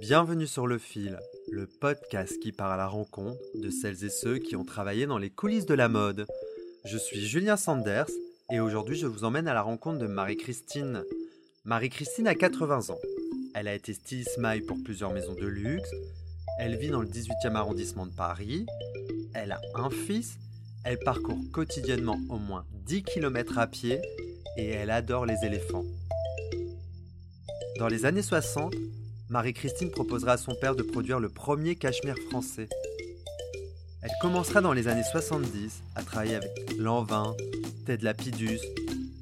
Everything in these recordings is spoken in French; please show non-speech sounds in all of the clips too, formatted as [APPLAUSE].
Bienvenue sur Le Fil, le podcast qui part à la rencontre de celles et ceux qui ont travaillé dans les coulisses de la mode. Je suis Julien Sanders et aujourd'hui je vous emmène à la rencontre de Marie-Christine. Marie-Christine a 80 ans. Elle a été stylist maille pour plusieurs maisons de luxe. Elle vit dans le 18e arrondissement de Paris. Elle a un fils. Elle parcourt quotidiennement au moins 10 km à pied et elle adore les éléphants. Dans les années 60, Marie-Christine proposera à son père de produire le premier cachemire français. Elle commencera dans les années 70 à travailler avec Lanvin, Ted Lapidus,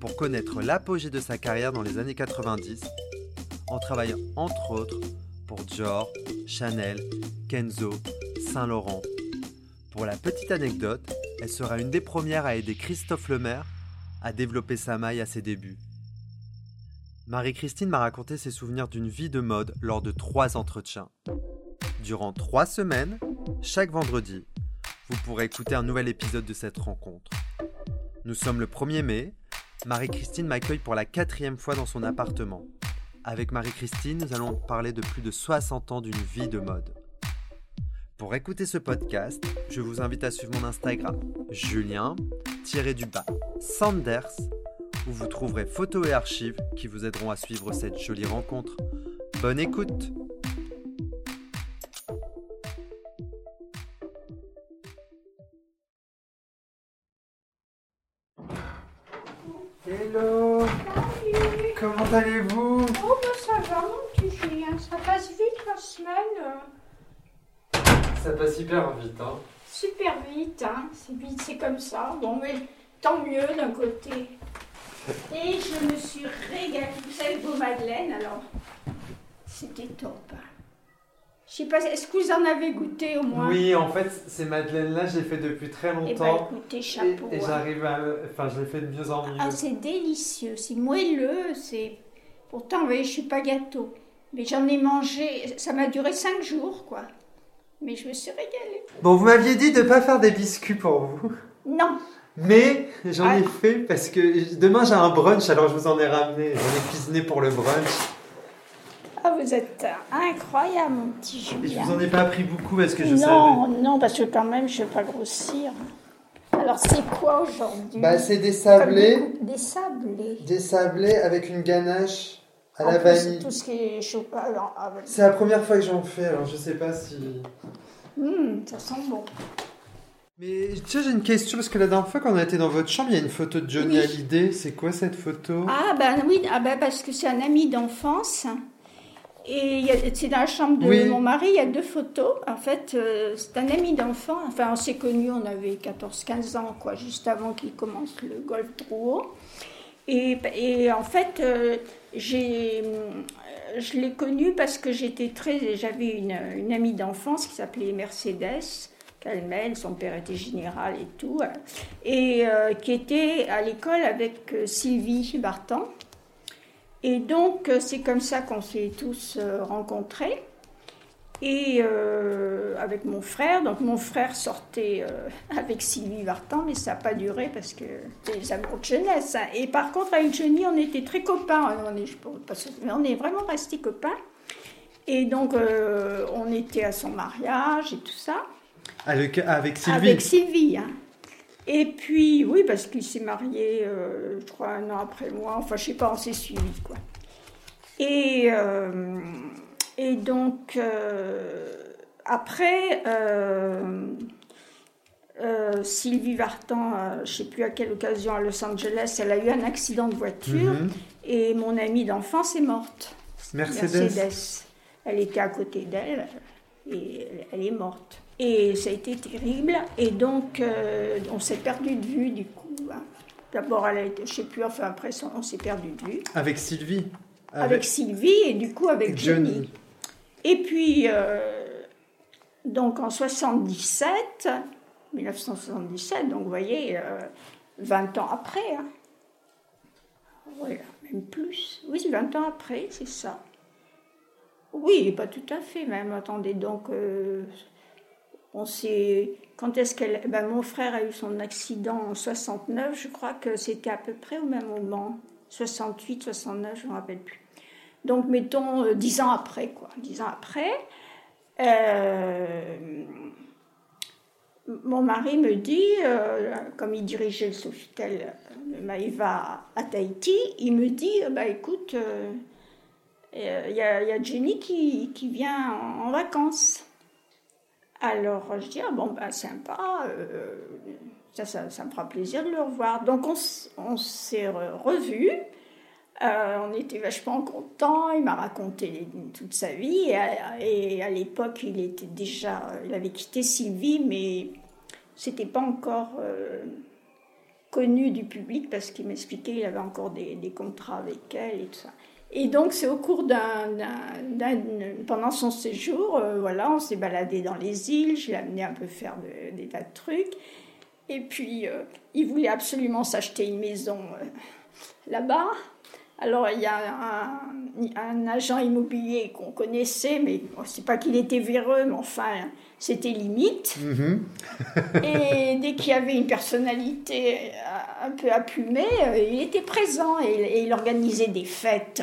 pour connaître l'apogée de sa carrière dans les années 90, en travaillant entre autres pour Dior, Chanel, Kenzo, Saint-Laurent. Pour la petite anecdote, elle sera une des premières à aider Christophe Lemaire à développer sa maille à ses débuts. Marie-Christine m'a raconté ses souvenirs d'une vie de mode lors de trois entretiens. Durant trois semaines, chaque vendredi, vous pourrez écouter un nouvel épisode de cette rencontre. Nous sommes le 1er mai. Marie-Christine m'accueille pour la quatrième fois dans son appartement. Avec Marie-Christine, nous allons parler de plus de 60 ans d'une vie de mode. Pour écouter ce podcast, je vous invite à suivre mon Instagram, Julien-du-bas Sanders où vous trouverez photos et archives qui vous aideront à suivre cette jolie rencontre. Bonne écoute Hello Comment allez-vous? Oh ben ça va mon petit Julien, ça passe vite la semaine. Ça passe hyper vite, hein Super vite, hein. C'est vite, c'est comme ça. Bon mais tant mieux d'un côté. Et je me suis régalée. Vous savez, vos madeleines, alors, c'était top. Je sais pas, est-ce que vous en avez goûté au moins? Oui, en fait, ces madeleines-là, j'ai fait depuis très Eh ben, longtemps. écoutez, et chapeau. et hein. j'arrive à. Enfin, je les fais de mieux en mieux. Ah, c'est délicieux, c'est moelleux, c'est... Pourtant, vous voyez, je suis pas gâteau. Mais j'en ai mangé, ça m'a duré cinq jours, quoi. Mais je me suis régalée. Bon, vous m'aviez dit de ne pas faire des biscuits pour vous. Non, Mais j'en ai Ah. fait parce que demain j'ai un brunch, alors je vous en ai ramené. J'en ai cuisiné pour le brunch. ah, vous êtes incroyable, mon petit Et je Julien. vous en ai pas pris beaucoup parce que je non, non, parce que quand même, je ne veux pas grossir. Alors, c'est quoi aujourd'hui? Savais. Bah, c'est des sablés, Des, des sablés. des sablés avec une ganache à En la plus, vanille. Tout ce qui est chocolat. ah. C'est la première fois que j'en fais, alors je sais pas si. Hum, ça sent bon. Mais tu sais, j'ai une question parce que la dernière fois qu'on a été dans votre chambre, il y a une photo de Johnny Oui. Hallyday. C'est quoi cette photo? Ah, ben oui, ah ben parce que c'est un ami d'enfance. Et c'est dans la chambre de Oui. mon mari, il y a deux photos. En fait, euh, c'est un ami d'enfance. Enfin, on s'est connus, on avait 14-15 ans, quoi, juste avant qu'il commence le golf Drouot. Et, et en fait, euh, j'ai, euh, je l'ai connu parce que j'étais très, j'avais une, une amie d'enfance qui s'appelait Mercedes Calmel, son père était général et tout, et euh, qui était à l'école avec euh, Sylvie Bartan. Et donc, euh, c'est comme ça qu'on s'est tous euh, rencontrés. Et euh, avec mon frère, donc mon frère sortait euh, [LAUGHS] avec Sylvie Vartan, mais ça n'a pas duré parce que c'était des amours de jeunesse. hein. Et par contre, avec Johnny, on était très copains. On est, je peux pas se- mais on est vraiment restés copains. Et donc, euh, on était à son mariage et tout ça. Avec, avec Sylvie. Avec Sylvie. hein. Et puis, oui, parce qu'il s'est marié, euh, je crois, un an après moi. Enfin, je sais pas, on s'est suivis, quoi. Et, euh, et donc, euh, après, euh, Sylvie Vartan, je sais plus à quelle occasion à Los Angeles, elle a eu un accident de voiture Mhm. et mon amie d'enfance est morte. Mercedes. Elle était à côté d'elle et elle est morte. Et ça a été terrible. Et donc, euh, on s'est perdu de vue du coup. hein. D'abord, elle a été, je sais plus, enfin après, on s'est perdu de vue. Avec Sylvie. Avec, Sylvie et du coup avec Johnny. Johnny. Et puis, euh, donc en 77, 1977, donc vous voyez, euh, 20 ans après. Hein. Voilà, même plus. Oui, 20 ans après, c'est ça. Oui, pas tout à fait même. Attendez, donc, euh, on s'est. Quand est-ce qu'elle. Ben, mon frère a eu son accident en 69, je crois que c'était à peu près au même moment. 68, 69, je ne me rappelle plus. Donc, mettons dix ans après, quoi. Dix ans après, euh, mon mari me dit, euh, comme il dirigeait le Sofitel de Maïva à Tahiti, il me dit bah, écoute, il euh, y, a Jenny qui, qui vient en, vacances. Alors je dis ah bon, bah, sympa, ça, ça, ça, me fera plaisir de le revoir. Donc on, s'est revus. Euh, on était vachement contents. Il m'a raconté toute sa vie. Et à, l'époque, il était déjà, il avait quitté Sylvie, mais c'était pas encore euh, connu du public parce qu'il m'expliquait qu'il avait encore des, contrats avec elle et tout ça. Et donc, c'est au cours d'un, pendant son séjour, euh, voilà, on s'est baladé dans les îles. Je l'ai amené un peu faire des tas de trucs. Et puis, il voulait absolument s'acheter une maison là-bas. Alors, il y a un, agent immobilier qu'on connaissait, mais c'est pas qu'il était véreux, mais enfin, c'était limite. Mhm. [LAUGHS] et dès qu'il y avait une personnalité euh, un peu appumée, euh, il était présent et, il organisait des fêtes,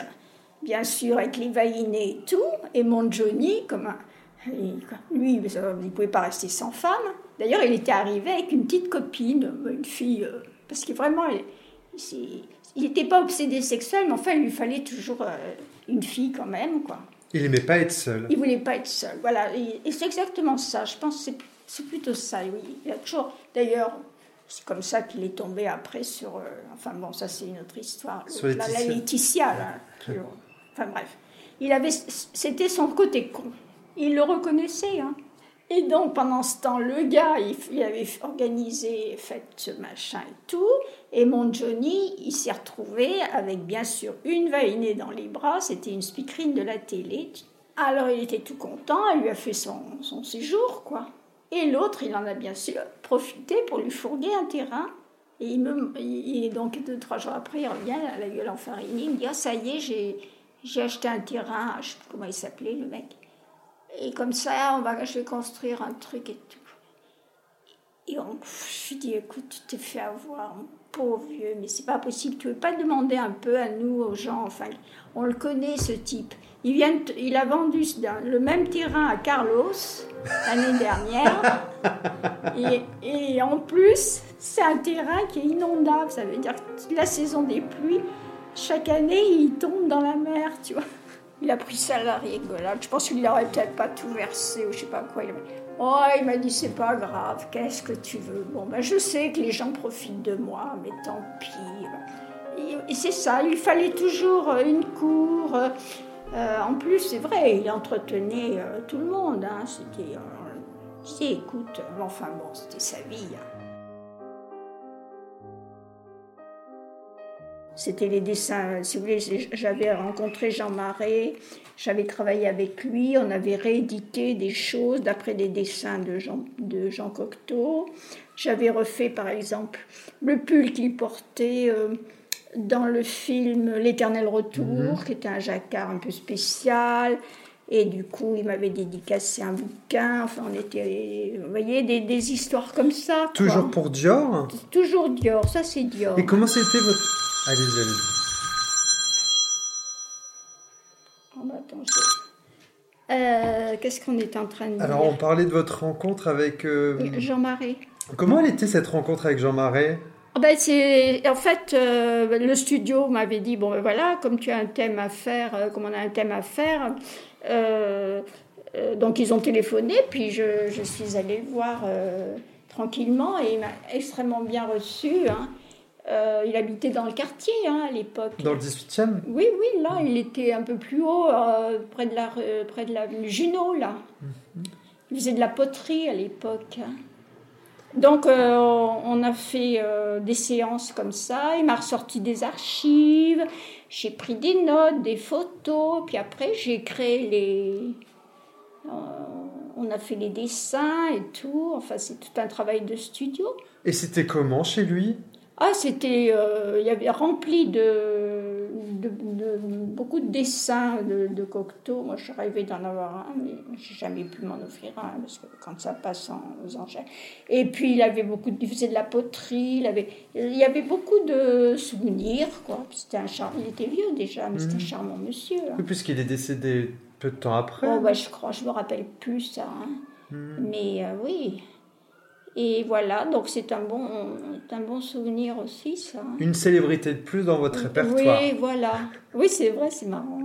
bien sûr, avec les vaïnés et tout. Et mon Johnny, comme lui, il ne pouvait pas rester sans femme. D'ailleurs, il était arrivé avec une petite copine, une fille, euh, parce que vraiment, il n'était pas obsédé sexuel, mais enfin, il lui fallait toujours euh, une fille quand même, quoi. Il n'aimait pas être seul. Il voulait pas être seul, voilà. Et, c'est exactement ça. Je pense que c'est plutôt ça, oui. Il a toujours, d'ailleurs, c'est comme ça qu'il est tombé après sur. Euh, enfin bon, ça c'est une autre histoire. Sur la, la Laetitia, là. Enfin bref. Il avait, c'était son côté con. Il le reconnaissait, hein. Et donc, pendant ce temps, le gars, il, avait organisé, fait ce machin et tout. Et mon Johnny, il s'est retrouvé avec, bien sûr, une vainée dans les bras. C'était une speakerine de la télé. Alors, il était tout content. Elle lui a fait son, son séjour, quoi. Et l'autre, il en a bien sûr profité pour lui fourguer un terrain. Et il me, il, donc, deux, trois jours après, il revient à la gueule en farine. Il me dit, ah, ça y est, j'ai, j'ai acheté un terrain. Je sais plus comment il s'appelait, le mec. Et comme ça, on va, je vais construire un truc et tout. Et on, je lui dis, écoute, tu t'es fait avoir, mon pauvre vieux, mais c'est pas possible. Tu veux pas demander un peu à nous, aux gens, enfin, on le connaît ce type. Il, vient, il a vendu le même terrain à Carlos l'année [LAUGHS] dernière. et, et, en plus, c'est un terrain qui est inondable. Ça veut dire que la saison des pluies, chaque année, il tombe dans la mer, tu vois. Il a pris ça à la rigolade. Je pense qu'il n'aurait peut-être pas tout versé ou je sais pas quoi. Oh, il m'a dit c'est pas grave, qu'est-ce que tu veux? Bon, ben je sais que les gens profitent de moi, mais tant pis. Et, c'est ça, il fallait toujours euh, une cour. Euh, euh, en plus, c'est vrai, il entretenait tout le monde. Hein. C'était. si, écoute, enfin bon, c'était sa vie. Hein. C'était les dessins, si vous voulez, j'avais rencontré Jean Marais, j'avais travaillé avec lui, on avait réédité des choses d'après des dessins de Jean, de Jean Cocteau. J'avais refait par exemple le pull qu'il portait euh, dans le film L'éternel retour, mhm. qui était un jacquard un peu spécial. Et du coup, il m'avait dédicacé un bouquin. Enfin, on était, vous voyez, des, des histoires comme ça. Toujours pour Dior? Toujours Dior, ça c'est Dior. Et comment c'était votre Allez-y, allez euh, Qu'est-ce qu'on est en train de dire Alors, on parlait de votre rencontre avec... Euh, Jean Marais. Comment elle était cette rencontre avec Jean Marais? Ben c'est en fait euh, le studio m'avait dit bon ben voilà comme tu as un thème à faire comme on a un thème à faire donc ils ont téléphoné puis je, je suis allée le voir tranquillement et il m'a extrêmement bien reçu hein. Euh, il habitait dans le quartier hein, à l'époque. Dans le 18e Oui, oui, là, il était un peu plus haut, euh, près de la près de l'avenue Junot, là. Mhm. Il faisait de la poterie à l'époque. Hein. Donc, euh, on a fait des séances comme ça. Il m'a ressorti des archives. J'ai pris des notes, des photos. Puis après, j'ai créé les. on a fait les dessins et tout. Enfin, c'est tout un travail de studio. Et c'était comment chez lui? Ah, c'était. euh, Il y avait rempli de, de, de- beaucoup de dessins de, de Cocteau. Moi, je rêvais d'en avoir un, mais j'ai jamais pu m'en offrir un, parce que quand ça passe en, aux enchères. Et puis, il avait beaucoup. Il faisait de la poterie, il, avait, il y avait beaucoup de souvenirs, quoi. C'était un char... Il était vieux déjà, mais c'était un charmant monsieur. hein. Oui, puisqu'il est décédé peu de temps après. Oh, bah, je crois, je me rappelle plus ça. hein. Mhm. Mais euh, oui. Et voilà, donc c'est un bon, un bon souvenir aussi, ça. hein. Une célébrité de plus dans votre répertoire. Oui, voilà. Oui, c'est vrai, c'est marrant.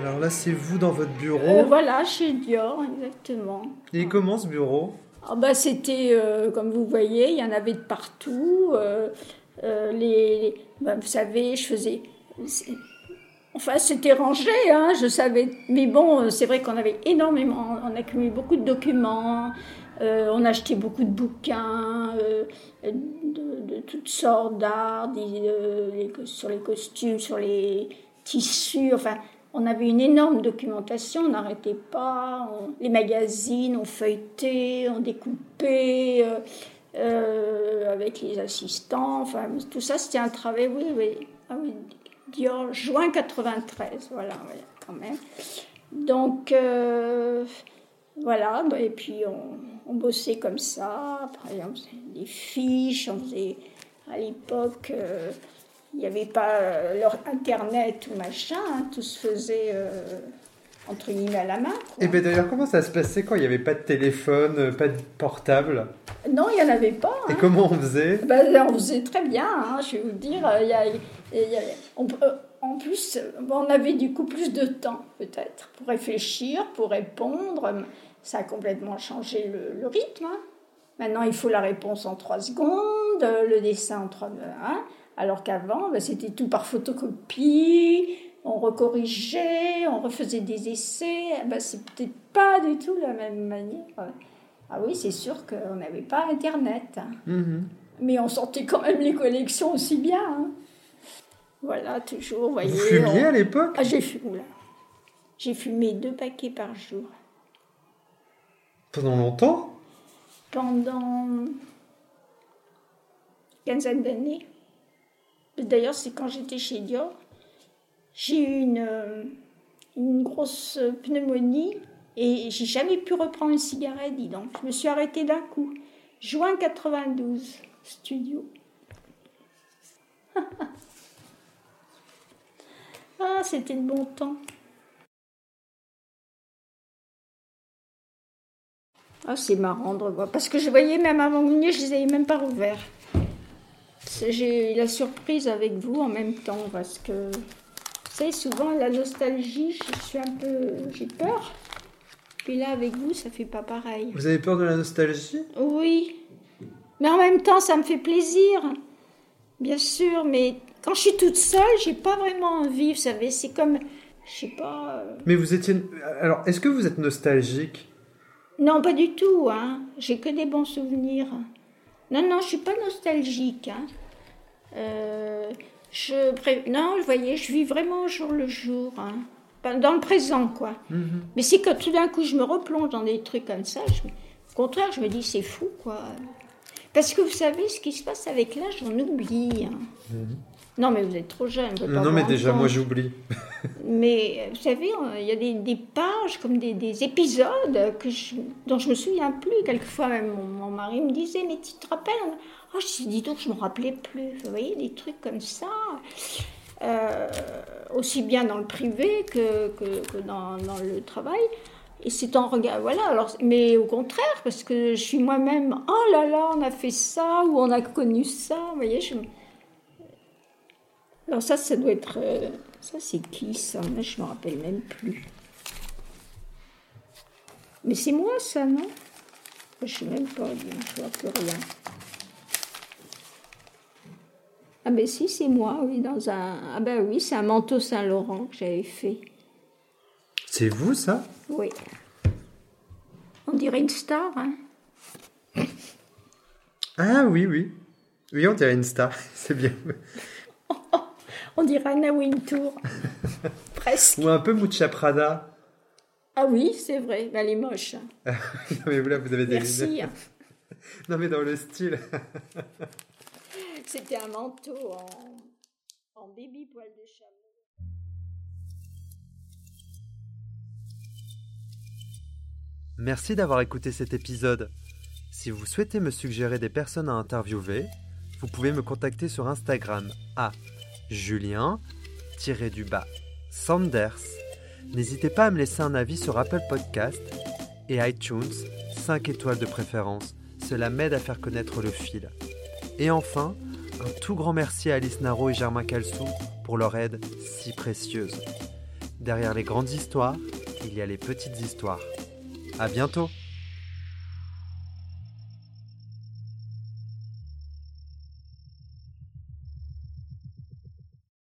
Alors là, c'est vous dans votre Euh, bureau. voilà, chez Dior, exactement. Et comment ce bureau Ah bah, C'était, euh, comme vous voyez, il y en avait de partout. euh, euh, les, bah, vous savez, je faisais... Enfin, c'était rangé, hein, je savais. Mais bon, euh, c'est vrai qu'on avait énormément, on accumulé beaucoup de documents, euh, on achetait beaucoup de bouquins euh, de, de toutes sortes d'art, des, euh, les co- sur les costumes, sur les tissus. Enfin, on avait une énorme documentation, on n'arrêtait pas. on- les magazines, on feuilletait, on découpait. euh, euh, avec les assistants, enfin tout ça c'était un travail, oui, oui, ah oui, Dior, juin 93, voilà, quand même. Donc euh, voilà, bah, et puis on, bossait comme ça, après on faisait des fiches, on faisait à l'époque, il n'y avait pas euh, leur internet ou machin, hein, tout se faisait euh, entre guillemets à la main. quoi. Et bien d'ailleurs, comment ça se passait quand il n'y avait pas de téléphone, euh, pas de portable? Non, il n'y en avait pas. Et hein. comment on faisait? Ben, on faisait très bien, hein, je vais vous dire. y a- y a- on en plus, on avait du coup plus de temps, peut-être, pour réfléchir, pour répondre. Ça a complètement changé le, le rythme. hein. Maintenant, il faut la réponse en trois secondes, le dessin en trois... hein, alors qu'avant, ben, c'était tout par photocopie, on recorrigeait, on refaisait des essais. Ben, c'est peut-être pas du tout la même manière. Ah oui, c'est sûr qu'on n'avait pas Internet. hein. Mhm. Mais on sortait quand même les collections aussi bien. hein. Voilà, toujours, vous voyez. Vous fumiez on- à l'époque? Ah, j'ai fumé. J'ai fumé deux paquets par jour. Pendant longtemps? Pendant quinzaine d'années. D'ailleurs, c'est quand j'étais chez Dior. J'ai eu une, euh, une grosse pneumonie et j'ai jamais pu reprendre une cigarette, dis donc. Je me suis arrêtée d'un coup. Juin 92, studio. [LAUGHS] ah, c'était le bon temps. Ah, c'est marrant de revoir. Parce que je voyais même avant que je les avais même pas rouverts. J'ai eu la surprise avec vous en même temps parce que, vous savez, souvent la nostalgie, je suis un peu. J'ai peur. Puis là, avec vous, ça fait pas pareil. Vous avez peur de la nostalgie? Oui. Mais en même temps, ça me fait plaisir. Bien sûr, mais quand je suis toute seule, j'ai pas vraiment envie, vous savez. C'est comme. Je sais pas. euh, Mais vous étiez... Alors, est-ce que vous êtes nostalgique? Non, pas du tout. Hein. J'ai que des bons souvenirs. Non, non, je suis pas nostalgique. Hein. Euh, je pré- Non, vous voyez, je vis vraiment au jour le jour. Hein. Dans le présent, quoi. Mhm. Mais c'est que tout d'un coup, je me replonge dans des trucs comme ça. je- Au contraire, je me dis, c'est fou, quoi. Parce que vous savez, ce qui se passe avec l'âge, on oublie. hein. Non, mais vous êtes trop jeune. vous pouvez pas Non, mais déjà, moi j'oublie. [LAUGHS] Mais vous savez, il y a des, pages, comme des, des épisodes que je, dont je me souviens plus. Quelquefois, même mon, mari me disait Mais tu te rappelles? Oh, je dis donc, je me rappelais plus. Vous voyez, des trucs comme ça. Euh, aussi bien dans le privé que, que, dans, le travail. Et c'est en regard, voilà. Alors, mais au contraire, parce que je suis moi-même, oh là là, on a fait ça ou on a connu ça. Vous voyez, alors ça, ça doit être... euh, ça, c'est qui, ça? Je me rappelle même plus. Mais c'est moi ça, non? Je sais même pas, je vois plus rien. Ah ben si, c'est moi, oui, dans un... Ah ben oui, c'est un manteau Saint-Laurent que j'avais fait. C'est vous ça? Oui. On dirait une star, hein? Ah oui, oui. Oui, on dirait une star, [LAUGHS] c'est bien. On dirait Anna Wintour. [LAUGHS] Presque. Ou un peu Mucha Prada. Ah oui, c'est vrai, mais elle est moche. [LAUGHS] non mais vous là, vous avez des Merci. lunettes. [LAUGHS] Non mais dans le style. C'était un manteau en, en baby poil de chameau. Merci d'avoir écouté cet épisode. Si vous souhaitez me suggérer des personnes à interviewer, vous pouvez me contacter sur Instagram à julien-du-bas Sanders. N'hésitez pas à me laisser un avis sur Apple Podcast et iTunes, 5 étoiles de préférence. Cela m'aide à faire connaître le fil. Et enfin, un tout grand merci à Alice Naro et Germain Calsou pour leur aide si précieuse. Derrière les grandes histoires, il y a les petites histoires. À bientôt